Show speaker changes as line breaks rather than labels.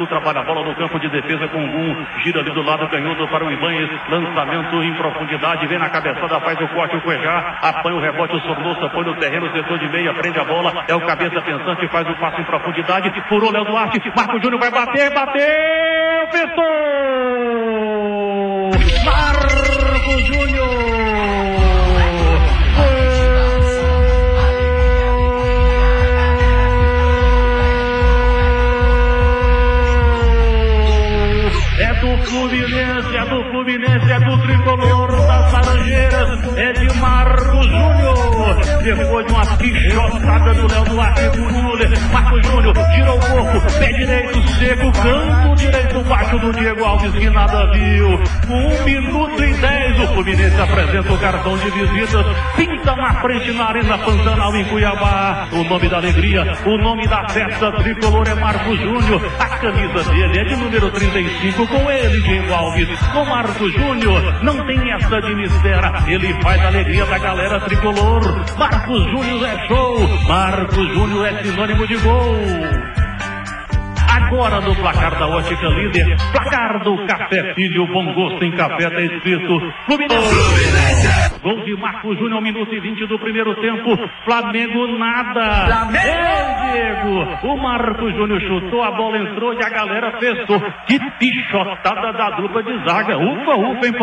Flu trabalha a bola no campo de defesa com um gira ali do lado canhoto para o Ibanez. Lançamento em profundidade, vem na cabeçada, faz o corte, o Cuejá, apanha o rebote, o Sornosa, põe no terreno, setor de meia, prende a bola, é o cabeça pensante, faz o passo em profundidade, furou Léo Duarte, Marco Júnior vai bater, bateu, fechou! Do Fluminense, é do Fluminense, é do tricolor das Laranjeiras, é de Marco Júnior. Depois de uma pichotada do Léo Duarte do Nuller, Marco Júnior tirou o corpo, pé direito seco, canto direito baixo do Diego Alves que nada viu. Um minuto e dez, o Fluminense apresenta o cartão de visitas, pinta na frente na Arena Pantanal em Cuiabá. O nome da alegria, o nome da festa tricolor é Marco Júnior. A camisa dele é de número 35 com ele, Diego Alves. Com Marco Júnior, não tem essa de mistério. Ele faz a alegria da galera tricolor. Marcos Júnior é show. Marcos Júnior é sinônimo de gol. Agora no placar da ótica líder, placar do Café Filho, bom gosto em café, está escrito Fluminense. Gol de Marco Júnior, minuto e 20 do primeiro tempo. Flamengo nada. Flamengo! Ei, Diego! O Marco Júnior chutou, a bola entrou e a galera fechou. Que pichotada da dupla de zaga. Ufa, ufa, hein,